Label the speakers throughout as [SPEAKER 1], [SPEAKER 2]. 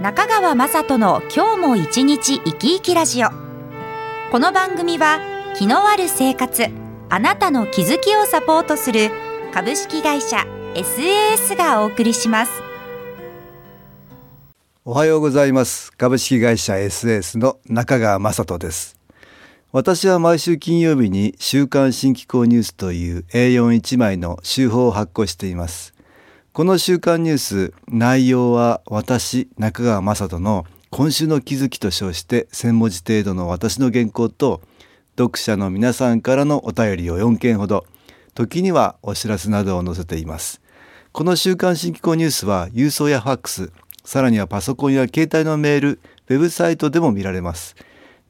[SPEAKER 1] 中川雅人の今日も一日生き生きラジオ。この番組は気のある生活あなたの気づきをサポートする株式会社 SAS がお送りします。
[SPEAKER 2] おはようございます。株式会社 SAS の中川雅人です。私は毎週金曜日に週刊新機構ニュースという A41 枚の週報を発行しています。この週刊ニュース内容は私中川雅人の今週の気づきと称して1000文字程度の私の原稿と読者の皆さんからのお便りを4件ほど時にはお知らせなどを載せています。この週刊新機構ニュースは郵送やファックスさらにはパソコンや携帯のメールウェブサイトでも見られます。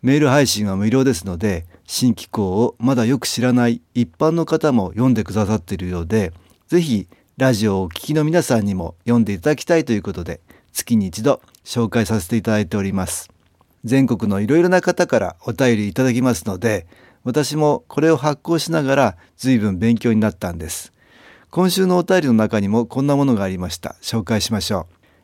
[SPEAKER 2] メール配信は無料ですので新機構をまだよく知らない一般の方も読んでくださっているようでぜひラジオをお聴きの皆さんにも読んでいただきたいということで月に一度紹介させていただいております。全国のいろいろな方からお便りいただきますので私もこれを発行しながら随分勉強になったんです。今週のお便りの中にもこんなものがありました。紹介しましょ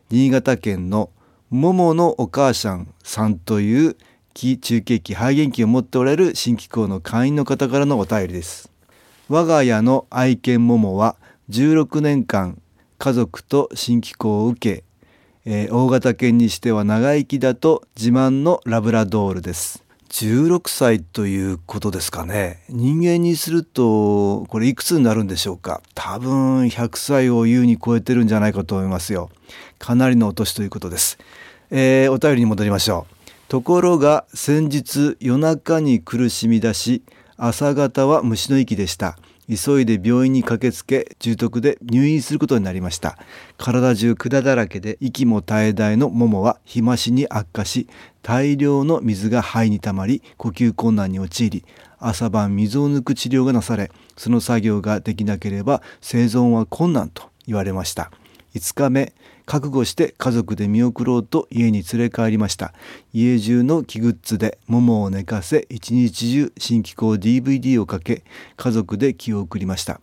[SPEAKER 2] う。新潟県のもものお母さんさんという気中継機肺元気を持っておられる新機構の会員の方からのお便りです。我が家の愛犬ももは16年間家族と新機構を受け、えー、大型犬にしては長生きだと自慢のラブラドールです。16歳ということですかね。人間にするとこれいくつになるんでしょうか。多分100歳を優に超えてるんじゃないかと思いますよ。かなりのお年ということです、えー、お便りに戻りましょう。ところが先日夜中に苦しみ出し朝方は虫の息でした。急いで病院に駆けつけ重篤で入院することになりました。体中管だらけで息も絶え絶えのももは日増しに悪化し大量の水が肺にたまり呼吸困難に陥り朝晩水を抜く治療がなされその作業ができなければ生存は困難と言われました。5日目覚悟して家族で見送ろうと家に連れ帰りました。家中の木グッズで桃を寝かせ一日中新機構 DVD をかけ家族で気を送りました。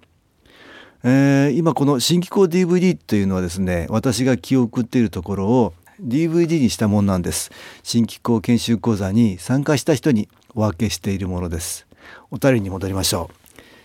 [SPEAKER 2] えー、今この新機構 DVD というのはですね私が気を送っているところを DVD にしたものなんです。新機構研修講座に参加した人にお分けしているものです。お便りに戻りましょう。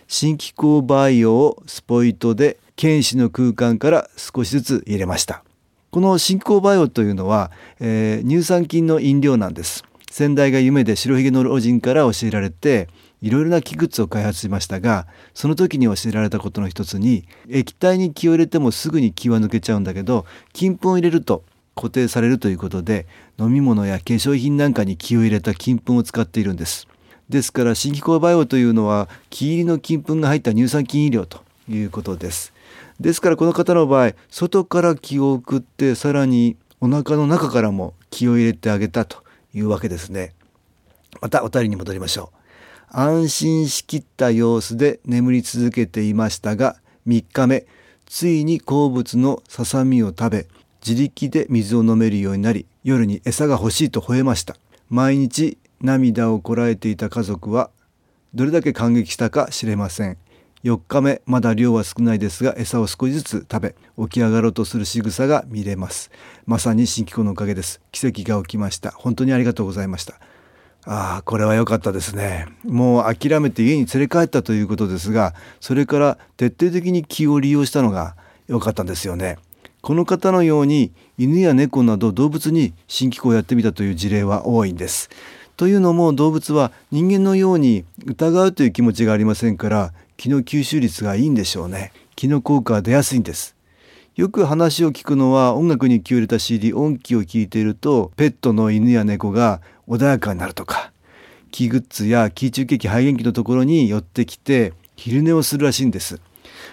[SPEAKER 2] 新機構バイオをスポイトで剣士の空間から少しずつ入れました。この新興バイオというのは、えー、乳酸菌の飲料なんです。先代が夢で白ひげの老人から教えられていろいろな器具を開発しましたがその時に教えられたことの一つに液体に気を入れてもすぐに気は抜けちゃうんだけど金粉を入れると固定されるということで飲み物や化粧品なんかに気を入れた金粉を使っているんです。ですから新機構バイオというのは木入りの金粉が入った乳酸菌飲料ということです。ですからこの方の場合外から気を送ってさらにお腹の中からも気を入れてあげたというわけですね。またお便りに戻りましょう。安心しきった様子で眠り続けていましたが3日目。ついに好物のささみを食べ自力で水を飲めるようになり夜に餌が欲しいと吠えました。毎日涙をこらえていた家族はどれだけ感激したか知れません。4日目まだ量は少ないですが餌を少しずつ食べ起き上がろうとする仕草が見れます。まさに新機構のおかげです。奇跡が起きました。本当にありがとうございました。ああこれは良かったですね。もう諦めて家に連れ帰ったということですがそれから徹底的に気を利用したのが良かったんですよね。この方のように犬や猫など動物に新機構をやってみたという事例は多いんです。というのも動物は人間のように疑うという気持ちがありませんから気の吸収率がいいんでしょうね。気の効果が出やすいんです。よく話を聞くのは音楽に気を入れた CD 音機を聞いているとペットの犬や猫が穏やかになるとか気グッズや気中血肺元気のところに寄ってきて昼寝をするらしいんです。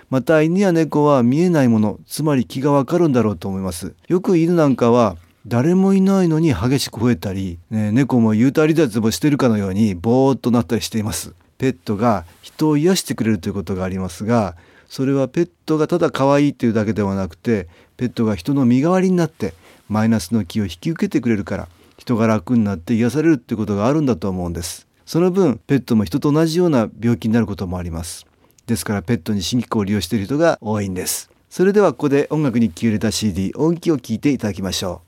[SPEAKER 2] また犬や猫は見えないものつまり気がわかるんだろうと思います。よく犬なんかは誰もいないのに激しく吠えたり、ね、猫も幽体離脱もしてるかのようにぼーっとなったりしています。ペットが人を癒してくれるということがありますがそれはペットがただ可愛いというだけではなくてペットが人の身代わりになってマイナスの気を引き受けてくれるから人が楽になって癒されるっていうことがあるんだと思うんです。その分ペットも人と同じような病気になることもあります。ですからペットに新機構を利用している人が多いんです。それではここで音楽に気を入れた CD 音気を聞いていただきましょう。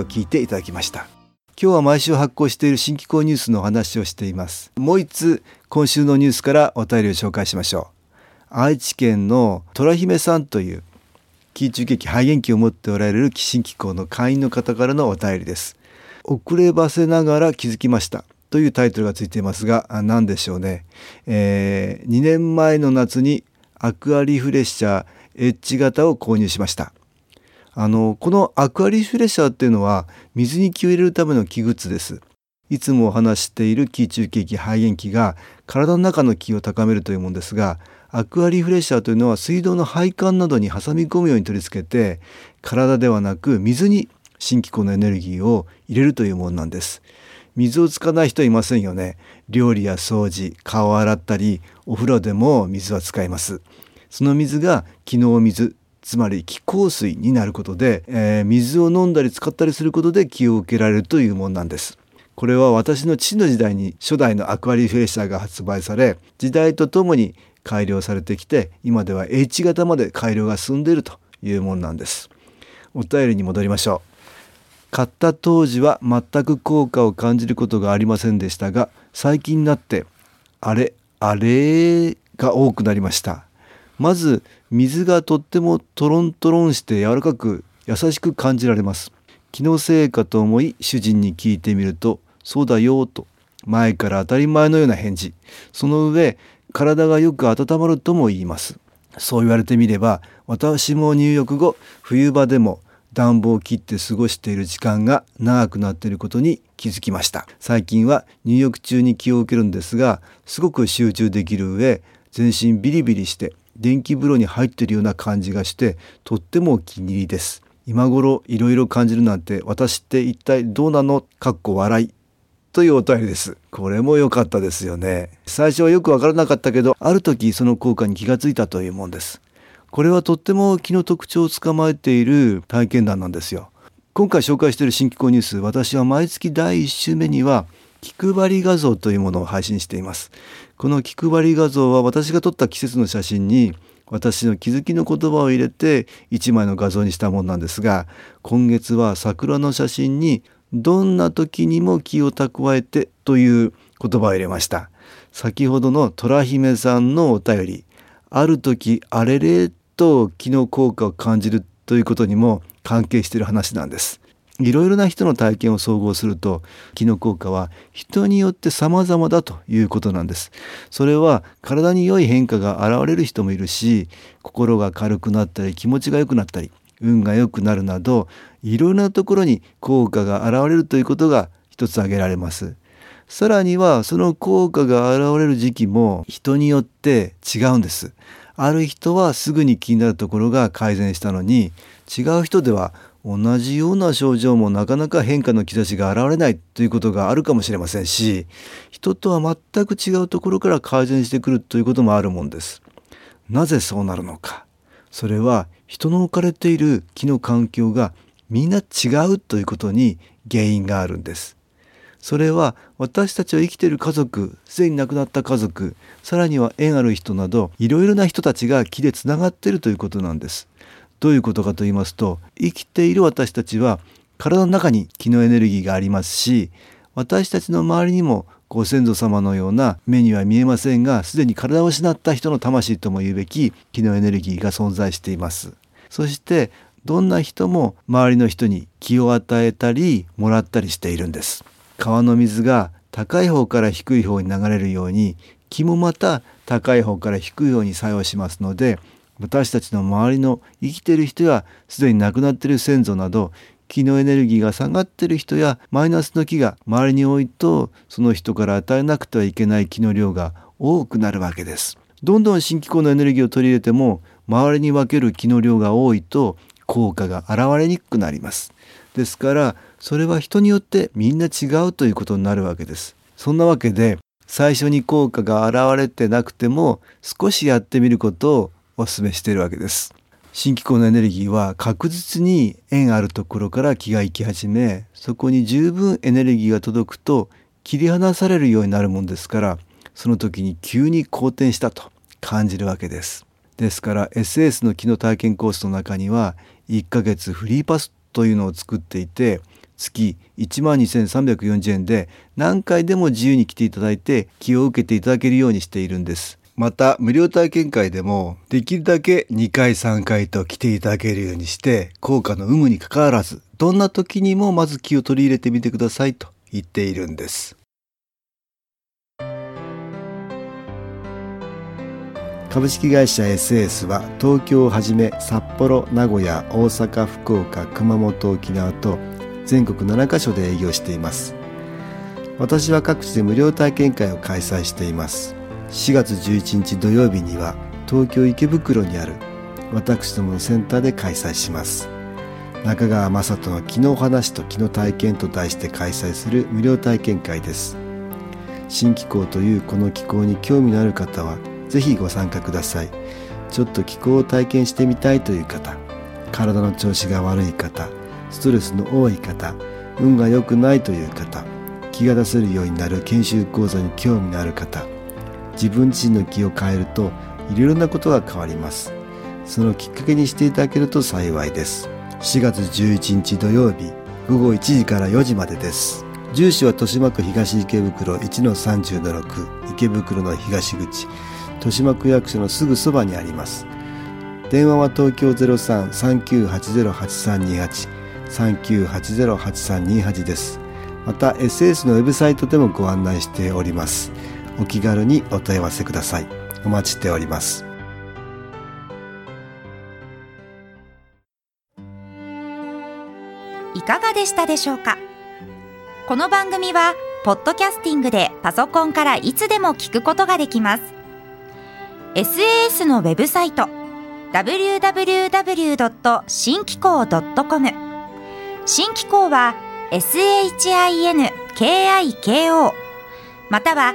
[SPEAKER 2] を聞いていただきました。今日は毎週発行している新機構ニュースのお話をしています。もう一つ今週のニュースからお便りを紹介しましょう。愛知県の虎姫さんという気中劇肺元気を持っておられる新機構の会員の方からのお便りです。遅ればせながら気づきましたというタイトルがついていますが何でしょうね、えー、2年前の夏にアクアリフレッシャーエッジ型を購入しました。あのこのアクアリフレッシャーっていうのは水に気を入れるための気グッズです。いつもお話している気中景気肺炎気が体の中の気を高めるというものですがアクアリフレッシャーというのは水道の配管などに挟み込むように取り付けて体ではなく水に新機構のエネルギーを入れるというものなんです。水を使わない人はいませんよね。料理や掃除顔を洗ったりお風呂でも水は使います。その水が気の水つまり気香水になることで、えー、水を飲んだり使ったりすることで気を受けられるというものなんです。これは私の父の時代に初代のアクアリフレッシャーが発売され時代とともに改良されてきて今では H 型まで改良が進んでいるというものなんです。お便りに戻りましょう。買った当時は全く効果を感じることがありませんでしたが最近になってあれあれが多くなりました。まず水がとってもトロントロンして柔らかく優しく感じられます。気のせいかと思い主人に聞いてみるとそうだよと前から当たり前のような返事。その上体がよく温まるとも言います。そう言われてみれば私も入浴後冬場でも暖房を切って過ごしている時間が長くなっていることに気づきました。最近は入浴中に気を受けるんですがすごく集中できる上全身ビリビリして電気風呂に入っているような感じがしてとってもお気に入りです。今頃いろいろ感じるなんて私って一体どうなの？かっこ笑い。というお便りです。これも良かったですよね。最初はよくわからなかったけどある時その効果に気がついたというもんです。これはとっても気の特徴を捕まえている体験談なんですよ。今回紹介している新機構ニュース私は毎月第1週目には気配り画像というものを配信しています。この気配り画像は私が撮った季節の写真に私の気づきの言葉を入れて1枚の画像にしたものなんですが今月は桜の写真にどんな時にも気を蓄えてという言葉を入れました。先ほどの虎姫さんのお便りある時あれれと気の効果を感じるということにも関係している話なんです。いろいろな人の体験を総合すると気の効果は人によって様々だということなんです。それは体に良い変化が現れる人もいるし心が軽くなったり気持ちが良くなったり運が良くなるなどいろいろなところに効果が現れるということが一つ挙げられます。さらにはその効果が現れる時期も人によって違うんです。ある人はすぐに気になるところが改善したのに違う人では同じような症状もなかなか変化の兆しが現れないということがあるかもしれませんし人とは全く違うところから改善してくるということもあるもんです。なぜそうなるのか。それは人の置かれている気の環境がみんな違うということに原因があるんです。それは私たちは生きている家族すでに亡くなった家族さらには縁ある人などいろいろな人たちが気でつながっているということなんです。どういうことかと言いますと生きている私たちは体の中に気のエネルギーがありますし私たちの周りにもご先祖様のような目には見えませんがすでに体を失った人の魂とも言うべき気のエネルギーが存在しています。そしてどんな人も周りの人に気を与えたりもらったりしているんです。川の水が高い方から低い方に流れるように気もまた高い方から低い方に作用しますので私たちの周りの生きてる人やすでに亡くなってる先祖など気のエネルギーが下がってる人やマイナスの気が周りに多いとその人から与えなくてはいけない気の量が多くなるわけです。どんどん新機構のエネルギーを取り入れても周りに分ける気の量が多いと効果が現れにくくなります。ですからそれは人によってみんな違うということになるわけです。そんなわけで最初に効果が現れてなくても少しやってみることをお勧めしているわけです。新機構のエネルギーは確実に縁あるところから気が行き始めそこに十分エネルギーが届くと切り離されるようになるもんですからその時に急に好転したと感じるわけです。ですから SS の気の体験コースの中には1ヶ月フリーパスというのを作っていて月12,340円で何回でも自由に来ていただいて気を受けていただけるようにしているんですまた無料体験会でもできるだけ2回3回と来ていただけるようにして効果の有無にかかわらずどんな時にもまず気を取り入れてみてくださいと言っているんです。株式会社 SS は東京をはじめ札幌名古屋大阪福岡熊本沖縄と全国7カ所で営業しています。私は各地で無料体験会を開催しています。4月11日土曜日には東京池袋にある私どものセンターで開催します。中川雅人の気の話と気の体験と題して開催する無料体験会です。新気候というこの気候に興味のある方はぜひご参加ください。ちょっと気候を体験してみたいという方体の調子が悪い方ストレスの多い方運が良くないという方気が出せるようになる研修講座に興味のある方自分自身の気を変えるといろいろなことが変わりますそのきっかけにしていただけると幸いです4月11日土曜日午後1時から4時までです住所は豊島区東池袋1-30-6池袋の東口豊島区役所のすぐそばにあります電話は東京03-3980-8328 3980-8328です。また SS のウェブサイトでもご案内しております。お気軽にお問い合わせください。お待ちしております。
[SPEAKER 1] いかがでしたでしょうか？この番組は、ポッドキャスティングでパソコンからいつでも聞くことができます。SAS のウェブサイト www. 新機構 .com 新機構は SHINKIKO または